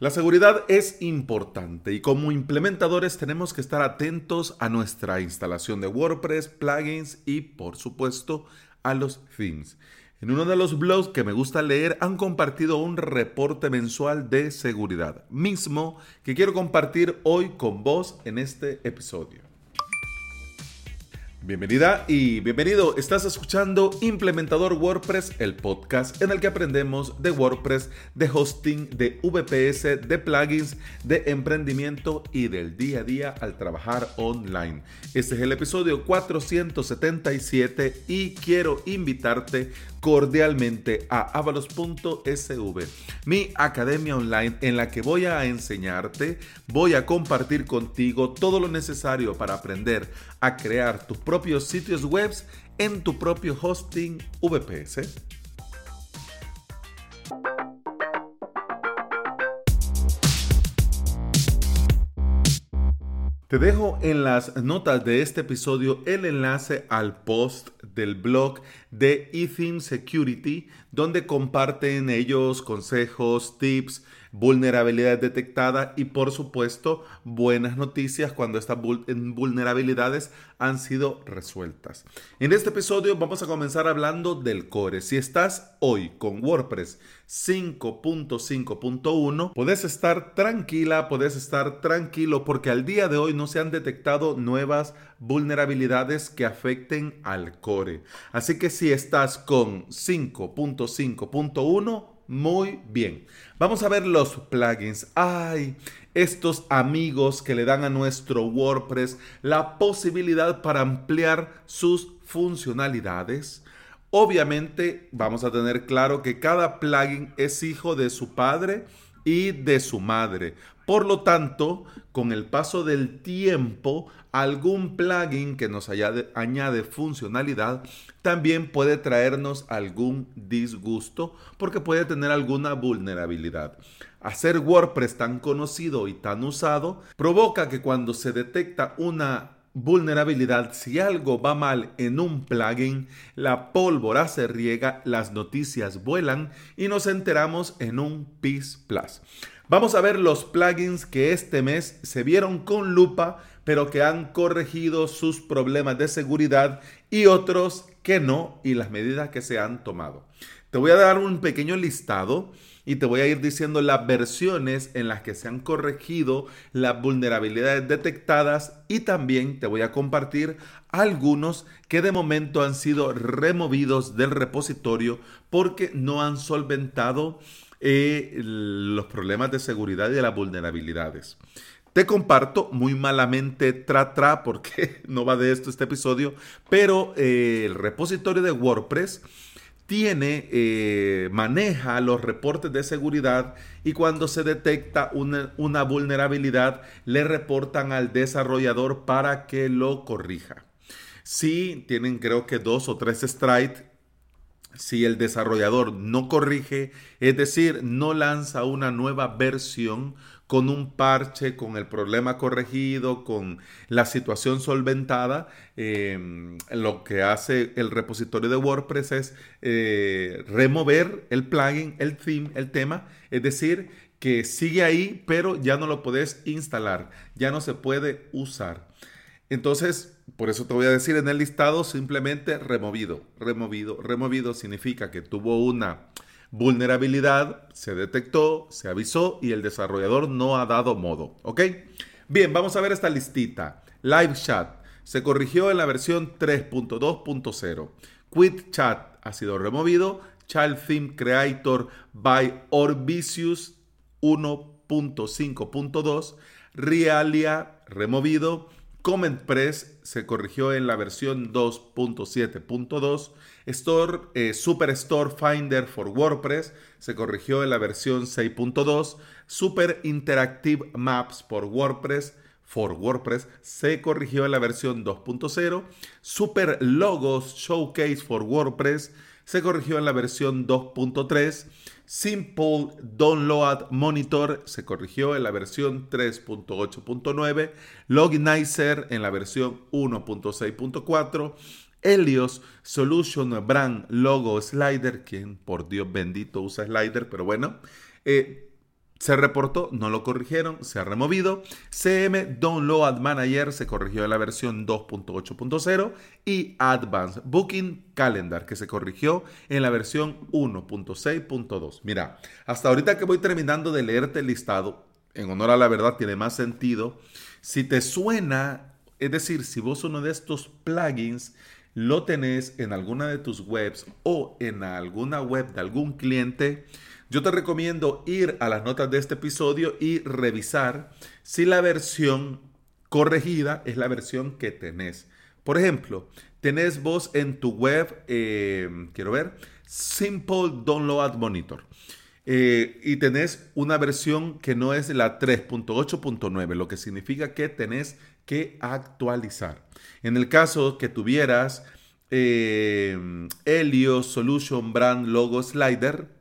La seguridad es importante y como implementadores tenemos que estar atentos a nuestra instalación de WordPress, plugins y por supuesto a los themes. En uno de los blogs que me gusta leer han compartido un reporte mensual de seguridad, mismo que quiero compartir hoy con vos en este episodio. Bienvenida y bienvenido. Estás escuchando Implementador WordPress, el podcast en el que aprendemos de WordPress, de hosting, de VPS, de plugins, de emprendimiento y del día a día al trabajar online. Este es el episodio 477 y quiero invitarte cordialmente a avalos.sv, mi academia online en la que voy a enseñarte, voy a compartir contigo todo lo necesario para aprender a crear tus propios sitios web en tu propio hosting VPS. Te dejo en las notas de este episodio el enlace al post del blog de Ethim Security, donde comparten ellos consejos, tips, vulnerabilidades detectadas y por supuesto buenas noticias cuando estas vulnerabilidades han sido resueltas. En este episodio vamos a comenzar hablando del core. Si estás hoy con WordPress 5.5.1, puedes estar tranquila, puedes estar tranquilo porque al día de hoy no se han detectado nuevas vulnerabilidades que afecten al core. Así que si estás con 5.5.1, muy bien. Vamos a ver los plugins. Ay, estos amigos que le dan a nuestro WordPress la posibilidad para ampliar sus funcionalidades. Obviamente vamos a tener claro que cada plugin es hijo de su padre y de su madre. Por lo tanto, con el paso del tiempo, algún plugin que nos añade, funcionalidad también puede traernos algún disgusto porque puede tener alguna vulnerabilidad. Hacer WordPress tan conocido y tan usado provoca que cuando se detecta una vulnerabilidad, si algo va mal en un plugin, la pólvora se riega, las noticias vuelan y nos enteramos en un PIS Plus. Vamos a ver los plugins que este mes se vieron con lupa, pero que han corregido sus problemas de seguridad y otros que no y las medidas que se han tomado. Te voy a dar un pequeño listado y te voy a ir diciendo las versiones en las que se han corregido las vulnerabilidades detectadas y también te voy a compartir algunos que de momento han sido removidos del repositorio porque no han solventado los problemas de seguridad y de las vulnerabilidades. Te comparto muy malamente tra tra porque no va de esto este episodio, pero eh, el repositorio de WordPress tiene, eh, maneja los reportes de seguridad y cuando se detecta una, vulnerabilidad le reportan al desarrollador para que lo corrija. Si tienen creo que dos o tres strikes si el desarrollador no corrige, es decir, no lanza una nueva versión con un parche, con el problema corregido, con la situación solventada, em, lo que hace el repositorio de WordPress es eh, remover el plugin, el theme, el tema, es decir, que sigue ahí, pero ya no lo puedes instalar, ya no se puede usar. Entonces, por eso te voy a decir en el listado simplemente removido, removido, removido significa que tuvo una vulnerabilidad, se detectó, se avisó y el desarrollador no ha dado modo, ¿ok? Bien, vamos a ver esta listita. Live Chat se corrigió en la versión 3.2.0. Quit Chat ha sido removido. Child Theme Creator by Orbisius 1.5.2. Realia removido. Comment Press se corrigió en la versión 2.7.2. Store, eh, Super Store Finder for WordPress se corrigió en la versión 6.2. Super Interactive Maps por WordPress for WordPress se corrigió en la versión 2.0. Super Logos Showcase for WordPress se corrigió en la versión 2.3. Simple Download Monitor se corrigió en la versión 3.8.9, Loginizer en la versión 1.6.4, Helios Solution Brand Logo Slider, quien por Dios bendito usa Slider, pero bueno, eh, se reportó, no lo corrigieron, se ha removido. CM Download Manager se corrigió en la versión 2.8.0 y Advanced Booking Calendar que se corrigió en la versión 1.6.2. Mira, hasta ahorita que voy terminando de leerte el listado, en honor a la verdad tiene más sentido. Si te suena, es decir, si vos uno de estos plugins lo tenés en alguna de tus webs o en alguna web de algún cliente, yo te recomiendo ir a las notas de este episodio y revisar si la versión corregida es la versión que tenés. Por ejemplo, tenés vos en tu web, eh, quiero ver, Simple Download Monitor. Eh, y tenés una versión que no es la 3.8.9, lo que significa que tenés que actualizar. En el caso que tuvieras eh, Helio Solution Brand Logo Slider,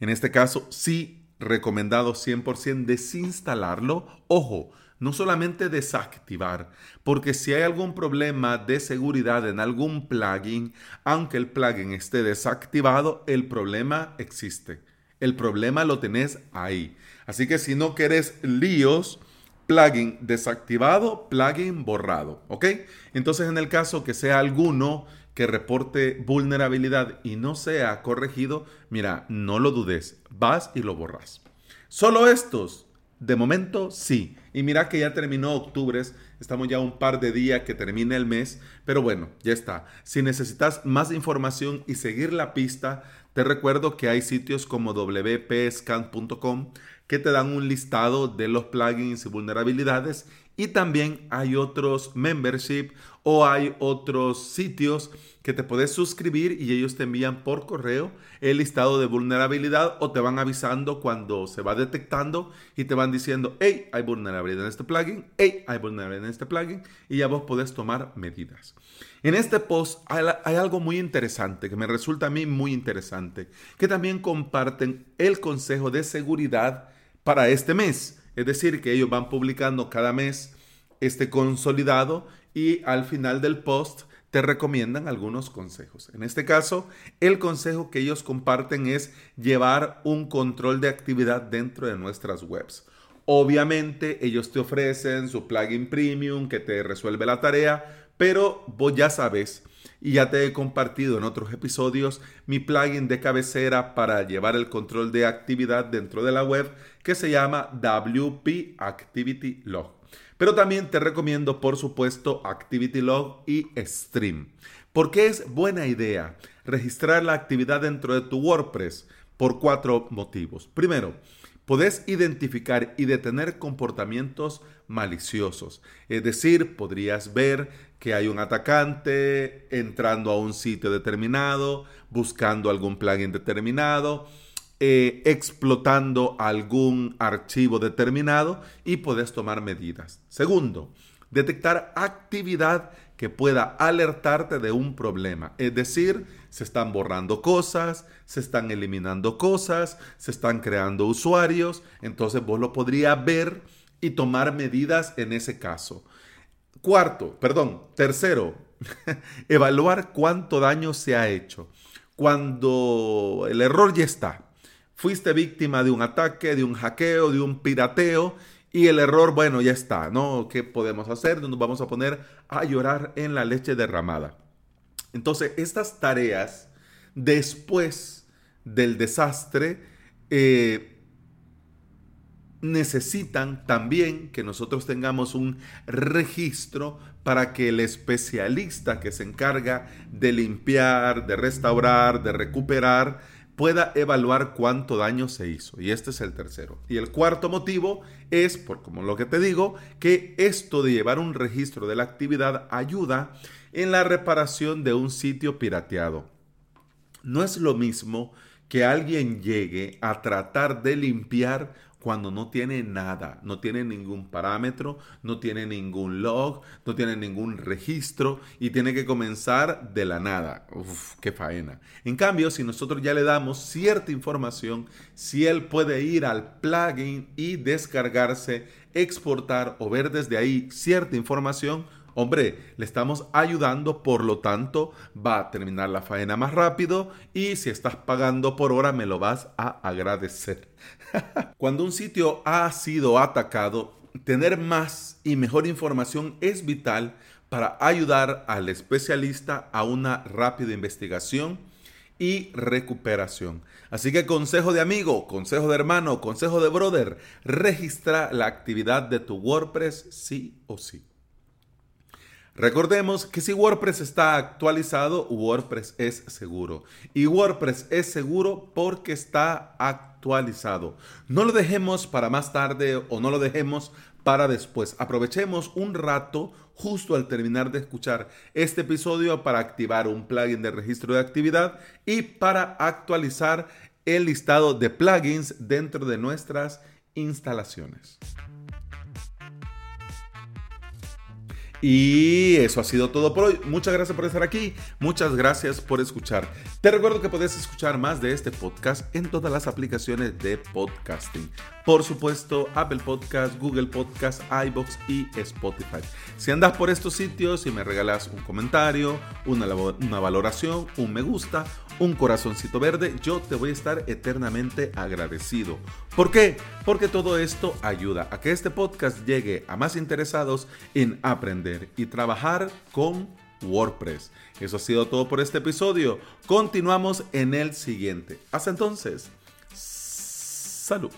en este caso, sí, recomendado 100% desinstalarlo. Ojo, no solamente desactivar, porque si hay algún problema de seguridad en algún plugin, aunque el plugin esté desactivado, el problema existe. El problema lo tenés ahí. Así que si no querés líos, plugin desactivado, plugin borrado, ¿ok? Entonces en el caso que sea alguno que reporte vulnerabilidad y no sea corregido, mira, no lo dudes, vas y lo borras. Solo estos, de momento sí. Y mira que ya terminó octubre, estamos ya un par de días que termine el mes, pero bueno, ya está. Si necesitas más información y seguir la pista, te recuerdo que hay sitios como wpscan.com que te dan un listado de los plugins y vulnerabilidades y también hay otros membership o hay otros sitios que te puedes suscribir y ellos te envían por correo el listado de vulnerabilidad o te van avisando cuando se va detectando y te van diciendo, hey, hay vulnerabilidad en este plugin, hey, hay vulnerabilidad en este plugin y ya vos podés tomar medidas. En este post hay, hay algo muy interesante que me resulta a mí muy interesante, que también comparten el consejo de seguridad para este mes. Es decir, que ellos van publicando cada mes este consolidado y al final del post te recomiendan algunos consejos. En este caso, el consejo que ellos comparten es llevar un control de actividad dentro de nuestras webs. Obviamente, ellos te ofrecen su plugin premium que te resuelve la tarea, pero vos ya sabes y ya te he compartido en otros episodios mi plugin de cabecera para llevar el control de actividad dentro de la web que se llama WP Activity Log. Pero también te recomiendo, por supuesto, Activity Log y Stream. Porque es buena idea registrar la actividad dentro de tu WordPress por cuatro motivos. Primero, podés identificar y detener comportamientos maliciosos. Es decir, podrías ver que hay un atacante entrando a un sitio determinado, buscando algún plugin determinado, eh, explotando algún archivo determinado y puedes tomar medidas. Segundo, detectar actividad que pueda alertarte de un problema. Es decir, se están borrando cosas, se están eliminando cosas, se están creando usuarios. Entonces vos lo podrías ver y tomar medidas en ese caso. Cuarto, perdón, tercero, evaluar cuánto daño se ha hecho. Cuando el error ya está, fuiste víctima de un ataque, de un hackeo, de un pirateo y el error, bueno, ya está, ¿no? ¿Qué podemos hacer? Nos vamos a poner a llorar en la leche derramada. Entonces, estas tareas, después del desastre, eh, necesitan también que nosotros tengamos un registro para que el especialista que se encarga de limpiar, de restaurar, de recuperar, pueda evaluar cuánto daño se hizo. Y este es el tercero. Y el cuarto motivo es, por como lo que te digo, que esto de llevar un registro de la actividad ayuda en la reparación de un sitio pirateado. No es lo mismo que alguien llegue a tratar de limpiar cuando no tiene nada, no tiene ningún parámetro, no tiene ningún log, no tiene ningún registro y tiene que comenzar de la nada. Uf, qué faena. En cambio, si nosotros ya le damos cierta información, si él puede ir al plugin y descargarse, exportar o ver desde ahí cierta información, Hombre, le estamos ayudando, por lo tanto, va a terminar la faena más rápido y si estás pagando por hora me lo vas a agradecer. Cuando un sitio ha sido atacado, tener más y mejor información es vital para ayudar al especialista a una rápida investigación y recuperación. Así que consejo de amigo, consejo de hermano, consejo de brother, registra la actividad de tu WordPress sí o sí. Recordemos que si WordPress está actualizado, WordPress es seguro. Y WordPress es seguro porque está actualizado. No lo dejemos para más tarde o no lo dejemos para después. Aprovechemos un rato justo al terminar de escuchar este episodio para activar un plugin de registro de actividad y para actualizar el listado de plugins dentro de nuestras instalaciones. Y eso ha sido todo por hoy. Muchas gracias por estar aquí. Muchas gracias por escuchar. Te recuerdo que puedes escuchar más de este podcast en todas las aplicaciones de podcasting. Por supuesto, Apple Podcast, Google Podcast, iBox y Spotify. Si andas por estos sitios y me regalas un comentario, una, una valoración, un me gusta, un corazoncito verde, yo te voy a estar eternamente agradecido. ¿Por qué? Porque todo esto ayuda a que este podcast llegue a más interesados en aprender y trabajar con WordPress. Eso ha sido todo por este episodio. Continuamos en el siguiente. Hasta entonces. Salud.